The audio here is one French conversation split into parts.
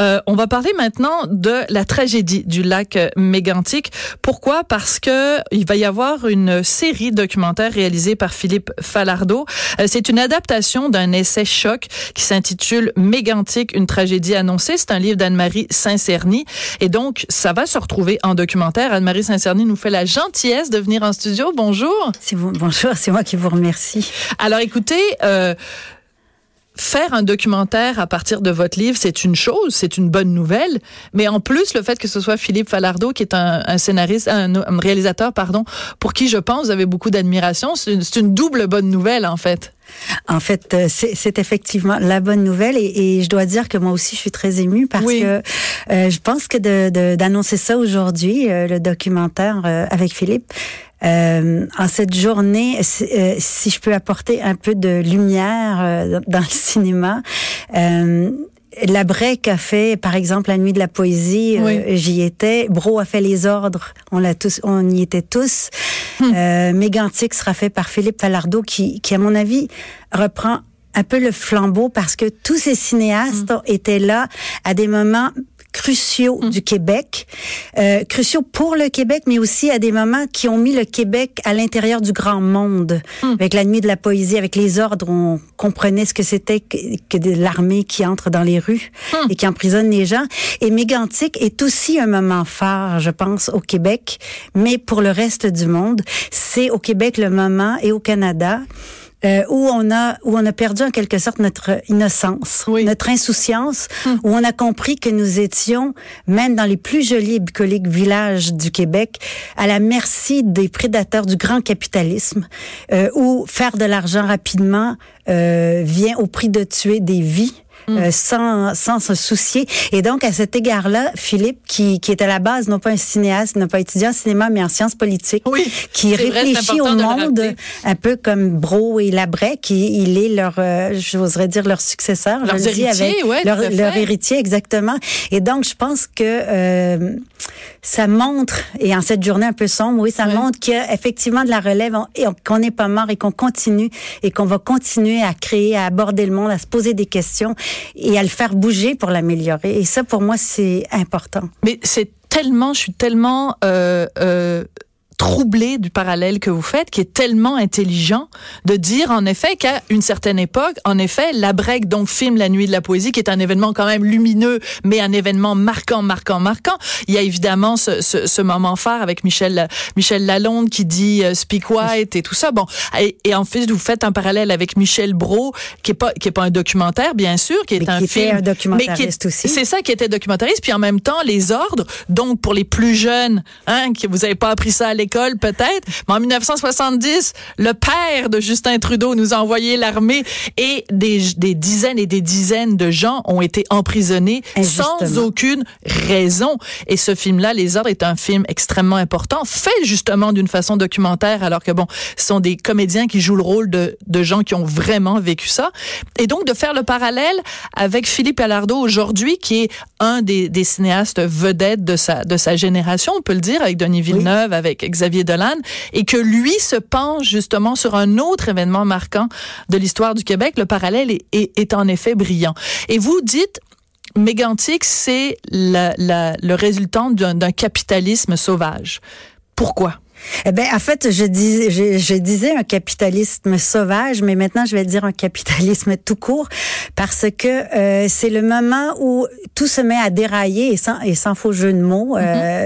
Euh, on va parler maintenant de la tragédie du lac Mégantic. Pourquoi? Parce que il va y avoir une série documentaire réalisée par Philippe Falardeau. Euh, c'est une adaptation d'un essai choc qui s'intitule Mégantic, une tragédie annoncée. C'est un livre d'Anne-Marie Saint-Cerny et donc ça va se retrouver en documentaire. Anne-Marie Saint-Cerny nous fait la gentillesse de venir en studio. Bonjour. C'est vous, bonjour, c'est moi qui vous remercie. Alors écoutez. Euh, faire un documentaire à partir de votre livre, c'est une chose, c'est une bonne nouvelle. Mais en plus, le fait que ce soit Philippe Falardeau, qui est un, scénariste, un, réalisateur, pardon, pour qui je pense vous avez beaucoup d'admiration, c'est une, double bonne nouvelle, en fait. En fait, euh, c'est effectivement la bonne nouvelle et, je dois dire que moi aussi je suis très émue parce que euh, je pense que d'annoncer ça aujourd'hui, euh, le documentaire avec Philippe, euh, en cette journée, euh, si, je peux apporter un peu de lumière euh, dans le cinéma, euh, la Breque a fait, par exemple, la nuit de la poésie. J'y étais. Bro a fait les ordres. On l'a tous, on y était tous. Hmm. Mégantic sera fait par Philippe Falardeau, qui, qui, à mon avis, reprend un peu le flambeau parce que tous ces cinéastes hmm. étaient là à des moments cruciaux mm. du Québec, euh, cruciaux pour le Québec, mais aussi à des moments qui ont mis le Québec à l'intérieur du grand monde. Mm. Avec la nuit de la poésie, avec les ordres, on comprenait ce que c'était que, de l'armée qui entre dans les rues mm. et qui emprisonne les gens. Et Mégantic est aussi un moment phare, je pense, au Québec, mais pour le reste du monde. C'est au Québec le moment et au Canada euh, où on a où on a perdu en quelque sorte notre innocence, notre insouciance, hum. où on a compris que nous étions même dans les plus jolis et bucoliques villages du Québec à la merci des prédateurs du grand capitalisme, euh, où faire de l'argent rapidement euh, vient au prix de tuer des vies. Euh, mm. sans, sans se soucier. Et donc, à cet égard-là, Philippe, qui, qui est à la base non pas un cinéaste, non pas étudiant en cinéma, mais en sciences politiques, oui, qui réfléchit au monde un peu comme Bro et Labrec, il est leur, euh, j'oserais dire leur successeur, leur héritier, avec ouais, leur, leur, héritier exactement. Et donc, je pense que euh, ça montre, et en cette journée un peu sombre, oui, ça montre qu'il y a effectivement de la relève, qu'on n'est pas mort et qu'on continue et qu'on va continuer à créer, à aborder le monde, à se poser des questions et à le faire bouger pour l'améliorer. Et ça, pour moi, c'est important. Mais c'est tellement, je suis tellement euh, euh, troublé du parallèle que vous faites, qui est tellement intelligent de dire en effet qu'à une certaine époque, en effet, la break donc filme La Nuit de la Poésie, qui est un événement quand même lumineux, mais un événement marquant, marquant, marquant. Il y a évidemment ce, ce, ce moment phare avec Michel Michel Lalonde qui dit euh, Speak White et tout ça. Bon, et, et, en fait, vous faites un parallèle avec Michel Brault, qui est pas qui est pas un documentaire, bien sûr, qui est mais un qui film, un documentariste aussi. C'est ça qui était documentariste, puis en même temps les ordres. Donc pour les plus jeunes, hein, que vous avez pas appris ça à l'école peut-être, mais en 1970, le père de Justin Trudeau nous a envoyé l'armée et des, des dizaines et des dizaines de gens ont été emprisonnés sans aucune raison. Et ce film-là, Les Ordres, est un film extrêmement important, fait justement d'une façon documentaire, alors que bon, ce sont des comédiens qui jouent le rôle de, de gens qui ont vraiment vécu ça. Et donc de faire le parallèle avec Philippe Alardo aujourd'hui, qui est un des, des cinéastes vedettes de sa, de sa génération, on peut le dire, avec Denis Villeneuve, avec Xavier Dolan, et que lui se penche justement sur un autre événement marquant de l'histoire du Québec. Le parallèle est, est, en effet brillant. Et vous dites, Mégantic, c'est le résultant d'un capitalisme sauvage. Pourquoi? Eh ben, en fait, je, dis, je, je, disais un capitalisme sauvage, mais maintenant je vais dire un capitalisme tout court, parce que euh, c'est le moment où tout se met à dérailler, et sans, et sans faux jeu de mots euh,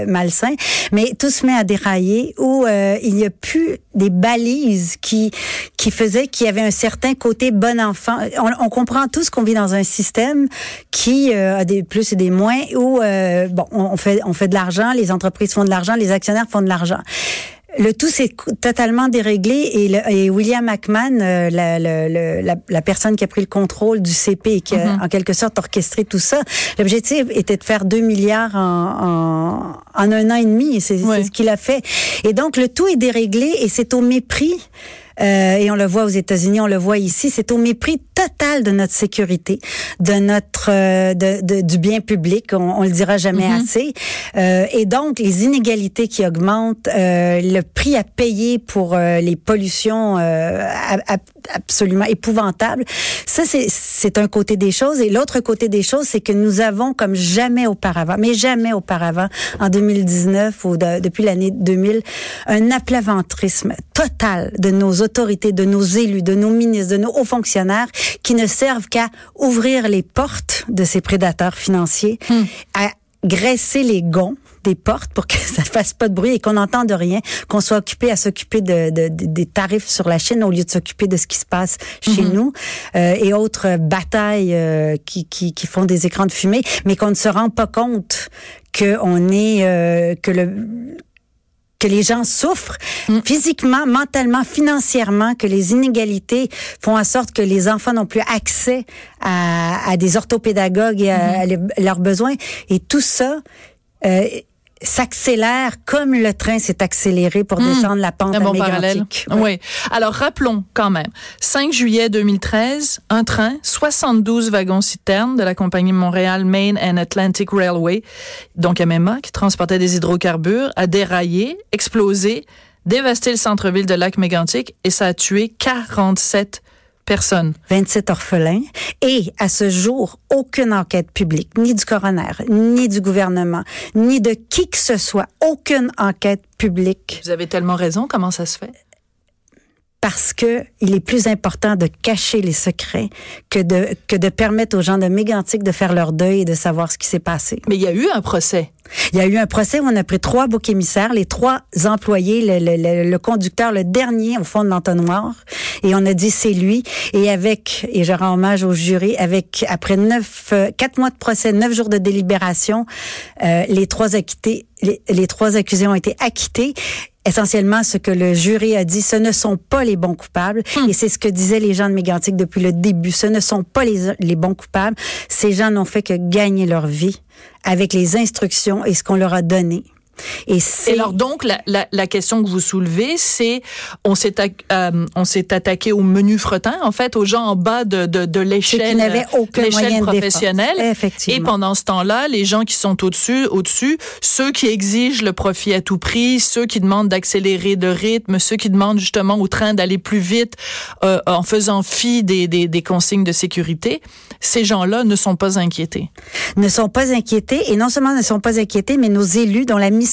mm-hmm. malsain, mais tout se met à dérailler, où euh, il n'y a plus des balises qui qui faisaient qu'il y avait un certain côté bon enfant. On, on comprend tous qu'on vit dans un système qui euh, a des plus et des moins, où euh, bon, on fait on fait de l'argent, les entreprises font de l'argent, les actionnaires font de l'argent. Le tout s'est totalement déréglé et, le, et William McMahon, euh, la, la, la, personne qui a pris le contrôle du CP et qui a mm-hmm. en quelque sorte orchestré tout ça, l'objectif était de faire 2 milliards en, en, en un an et demi. C'est ce qu'il a fait. Et donc, le tout est déréglé et c'est au mépris euh, et on le voit aux États-Unis, on le voit ici, c'est au mépris total de notre sécurité, de notre euh, de, de, du bien public, on, on le dira jamais mm-hmm. assez. Euh, et donc les inégalités qui augmentent, le prix à payer pour les pollutions absolument épouvantables. Ça c'est c'est un côté des choses et l'autre côté des choses, c'est que nous avons comme jamais auparavant, mais jamais auparavant en 2019 ou depuis l'année 2000, un aplaventrisme total de nos autorités, de nos élus, de nos ministres, de nos hauts fonctionnaires qui ne servent qu'à ouvrir les portes de ces prédateurs financiers, hmm. à graisser les gonds des portes pour que ça fasse pas de bruit et qu'on n'entende rien, qu'on soit occupé à s'occuper de, de, des tarifs sur la Chine au lieu de s'occuper de ce qui se passe chez hmm. nous euh, et autres batailles euh, qui, qui, qui, font des écrans de fumée, mais qu'on ne se rend pas compte que on est euh, que le que les gens souffrent mm. physiquement, mentalement, financièrement, que les inégalités font en sorte que les enfants n'ont plus accès à, à, des orthopédagogues et à, mm-hmm. leurs besoins. Et tout ça, euh, s'accélère comme le train s'est accéléré pour hmm. descendre la pente bon. Oui. Alors rappelons quand même, 5 juillet 2013, un train, 72 wagons citernes de la compagnie Montréal Main and Atlantic Railway, donc MMA, qui transportait des hydrocarbures, a déraillé, explosé, dévasté le centre-ville de Lac-Mégantic et ça a tué 47 Personne. 27 orphelins. Et à ce jour, aucune enquête publique, ni du coroner, ni du gouvernement, ni de qui que ce soit, aucune enquête publique. Vous avez tellement raison. Comment ça se fait? Parce que il est plus important de cacher les secrets que de que de permettre aux gens de Mégantic de faire leur deuil et de savoir ce qui s'est passé. Mais il y a eu un procès. Il y a eu un procès où on a pris trois boucs émissaires, les trois employés, le, le, le, conducteur, le dernier au fond de l'entonnoir, et on a dit c'est lui. Et avec, et je rends hommage au jury, avec après neuf, euh, quatre mois de procès, neuf jours de délibération, euh, les trois acquittés, les, les trois accusés ont été acquittés essentiellement ce que le jury a dit, ce ne sont pas les bons coupables. Hmm. Et c'est ce que disaient les gens de Mégantic depuis le début. Ce ne sont pas les, les bons coupables. Ces gens n'ont fait que gagner leur vie avec les instructions et ce qu'on leur a donné. Et, alors donc la, la, la, question que vous soulevez, c'est on s'est euh, on s'est attaqué au menu fretin, en fait, aux gens en bas de de, de l'échelle l'échelle professionnelle. Effectivement. Et pendant ce temps-là, les gens qui sont au-dessus, au-dessus, ceux qui exigent le profit à tout prix, ceux qui demandent d'accélérer de rythme, ceux qui demandent justement au train d'aller plus vite euh, en faisant fi des, des, des consignes de sécurité, ces gens-là ne sont pas inquiétés. Ne sont pas inquiétés et non seulement ne sont pas inquiétés, mais nos élus dont la mission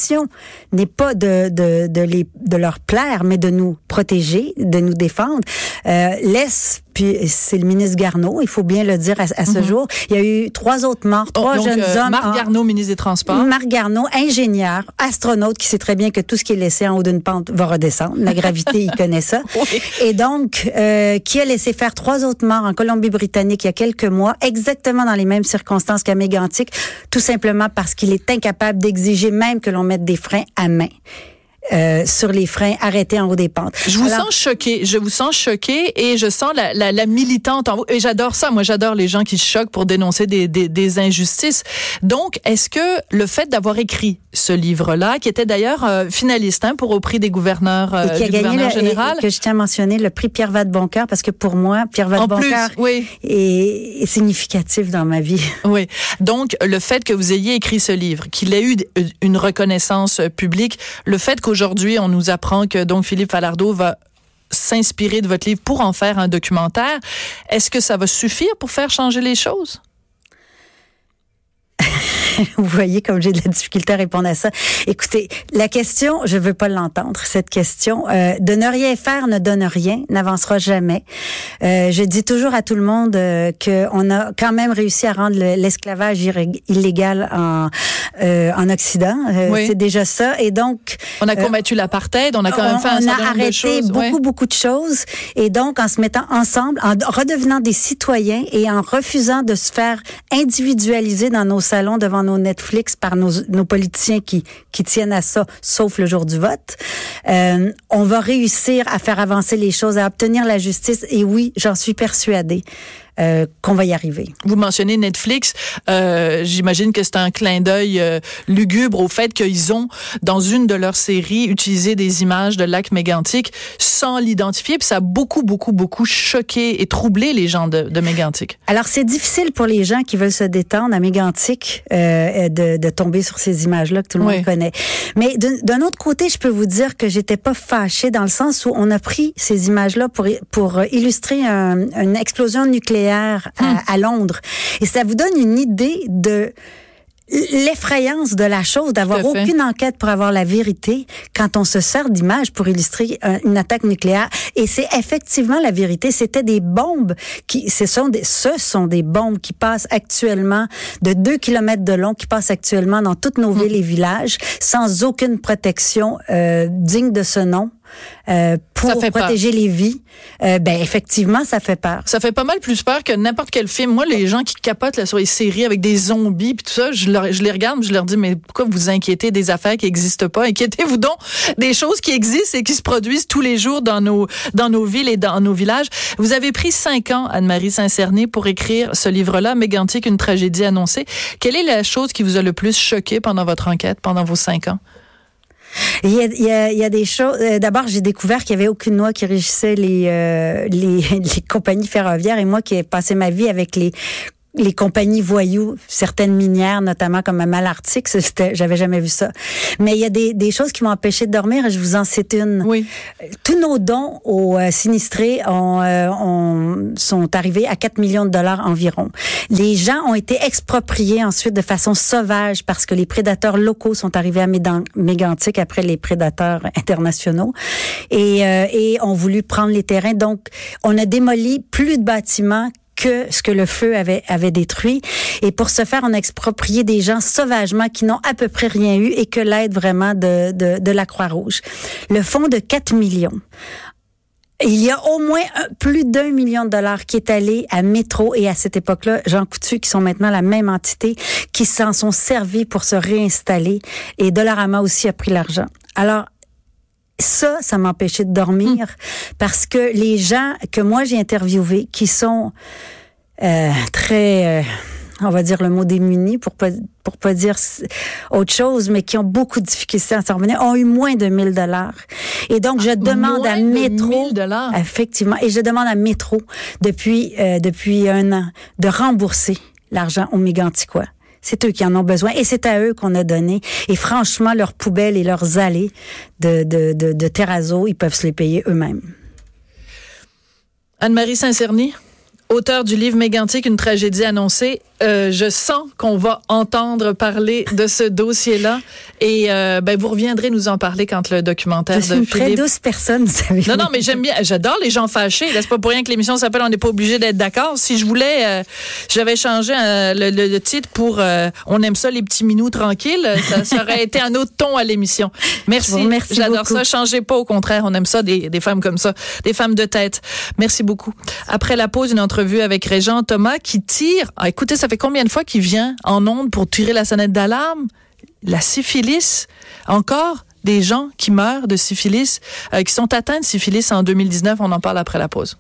n'est pas de, de, de, les, de leur plaire, mais de nous protéger, de nous défendre, euh, laisse puis c'est le ministre Garneau, il faut bien le dire à, ce mhm. jour. Il y a eu trois autres morts, oh, trois jeunes euh, hommes. Marc Garneau, ministre des Transports. Marc Garneau, ingénieur, astronaute, qui sait très bien que tout ce qui est laissé en haut d'une pente va redescendre. La gravité, il connaît ça. Et donc, euh, qui a laissé faire trois autres morts en Colombie-Britannique il y a quelques mois, exactement dans les mêmes circonstances qu'à Mégantic, tout simplement parce qu'il est incapable d'exiger même que l'on mette des freins à main. Euh, sur les freins arrêtés en haut des pentes. Je vous sens choqué, je vous sens choqué et je sens la, la, la militante en vous. Et j'adore ça, moi j'adore les gens qui se choquent pour dénoncer des, des, des injustices. Donc, est-ce que le fait d'avoir écrit ce livre-là, qui était d'ailleurs euh, finaliste hein, pour au prix des gouverneurs euh, et qui a gagné le, général, que je tiens à mentionner le prix Pierre Vadeboncoeur parce que pour moi, Pierre Vadeboncoeur oui. est, est significatif dans ma vie. Oui. Donc, le fait que vous ayez écrit ce livre, qu'il ait eu une reconnaissance publique, le fait que Aujourd'hui, on nous apprend que donc Philippe Falardeau va s'inspirer de votre livre pour en faire un documentaire. Est-ce que ça va suffire pour faire changer les choses? Vous voyez comme j'ai de la difficulté à répondre à ça. Écoutez, la question, je veux pas l'entendre, cette question. Euh, de ne rien faire ne donne rien, n'avancera jamais. Euh, je dis toujours à tout le monde euh, qu'on a quand même réussi à rendre l'esclavage illégal en, euh, en Occident. Euh, c'est déjà ça. Et donc... On a combattu l'apartheid, on a quand même fait un certain nombre de choses. On a arrêté beaucoup, beaucoup de choses. Et donc, en se mettant ensemble, en redevenant des citoyens et en refusant de se faire individualiser dans nos salons devant nos Netflix par nos, politiciens qui, qui tiennent à ça, sauf le jour du vote. Euh, on va réussir à faire avancer les choses, à obtenir la justice. Et oui, j'en suis persuadée. Euh, qu'on va y arriver. Vous mentionnez Netflix. Euh, J'imagine que c'est un clin d'œil euh, lugubre au fait qu'ils ont, dans une de leurs séries, utilisé des images de lac mégantic sans l'identifier. Puis ça a beaucoup, beaucoup, beaucoup choqué et troublé les gens de, de Mégantic. Alors, c'est difficile pour les gens qui veulent se détendre à Mégantic de, de, tomber sur ces images-là que tout le monde connaît. Mais d'un autre côté, je peux vous dire que j'étais pas fâchée dans le sens où on a pris ces images-là pour, pour illustrer un, une explosion nucléaire à, hmm. à, Londres. Et ça vous donne une idée de l'effrayance de la chose, d'avoir aucune enquête pour avoir la vérité quand on se sert d'images pour illustrer une attaque nucléaire. Et c'est effectivement la vérité. C'était des bombes qui, ce sont des, ce sont des bombes qui passent actuellement de 2 kilomètres de long, qui passent actuellement dans toutes nos hmm. villes et villages sans aucune protection euh, digne de ce nom. Euh, pour protéger les vies, euh, ben effectivement, ça fait peur. Ça fait pas mal plus peur que n'importe quel film. Moi, les gens qui capotent là, sur les séries avec des zombies puis tout ça, je, je les regarde, je leur dis mais pourquoi vous inquiétez des affaires qui n'existent pas? Inquiétez-vous donc des choses qui existent et qui se produisent tous les jours dans nos dans nos villes et dans nos villages. Vous avez pris cinq ans, Anne-Marie Saint-Cerny, pour écrire ce livre-là, Mégantic, une tragédie annoncée. Quelle est la chose qui vous a le plus choqué pendant votre enquête, pendant vos cinq ans? Il y a, des choses. Euh, d'abord, j'ai découvert qu'il y avait aucune loi qui régissait les, euh, les, les compagnies ferroviaires et moi qui ai passé ma vie avec les les compagnies voyous, certaines minières, notamment comme à Malartic, j'avais jamais vu ça. Mais il y a des, des choses qui m'ont empêché de dormir et je vous en cite une. Oui. Tous nos dons aux euh, sinistrés ont, euh, ont, sont arrivés à 4 millions de dollars environ. Les gens ont été expropriés ensuite de façon sauvage parce que les prédateurs locaux sont arrivés à Mégantic après les prédateurs internationaux et, euh, et ont voulu prendre les terrains. Donc, on a démoli plus de bâtiments que ce que le feu avait, avait détruit. Et pour ce faire, on a exproprié des gens sauvagement qui n'ont à peu près rien eu et que l'aide vraiment de, de, de la Croix-Rouge. Le fonds de 4 millions il y a au moins plus d'un million de dollars qui est allé à Métro et à cette époque-là, Jean Coutu, qui sont maintenant la même entité, qui s'en sont servis pour se réinstaller. Et Dollarama aussi a pris l'argent. Alors, ça, ça m'empêchait de dormir hmm. parce que les gens que moi j'ai interviewés, qui sont euh, très, euh, on va dire le mot démunis pour pas pour pas dire autre chose, mais qui ont beaucoup de difficultés à s'en revenir, ont eu moins de 1000 dollars. Et donc je demande à Métro, effectivement, et je demande à Métro depuis euh, depuis un an de rembourser l'argent aux Méganticois. C'est eux qui en ont besoin et c'est à eux qu'on a donné. Et franchement, leurs poubelles et leurs allées de, de, ils peuvent se les payer eux-mêmes. Anne-Marie Saint-Cerny, auteur du livre Mégantic, une tragédie annoncée. Euh, je sens qu'on va entendre parler de ce dossier-là et euh, ben vous reviendrez nous en parler quand le documentaire je suis de très douce personne, vous savez. Non non, mais j'aime bien, j'adore les gens fâchés. C'est pas pour rien que l'émission s'appelle On n'est pas obligé d'être d'accord. Si je voulais, euh, j'avais changé le, le, titre pour On aime ça les petits minous tranquilles. Ça, ça aurait été un autre ton à l'émission. Merci, merci j'adore ça. Changez pas, au contraire, on aime ça des, des femmes comme ça, des femmes de tête. Merci beaucoup. Après la pause, une entrevue avec Régent Thomas qui tire. Ah, écoutez, ça fait combien de fois qu'il vient en onde pour tirer la sonnette d'alarme? La syphilis, encore des gens qui meurent de syphilis, euh, qui sont atteints de syphilis en 2019. On en parle après la pause.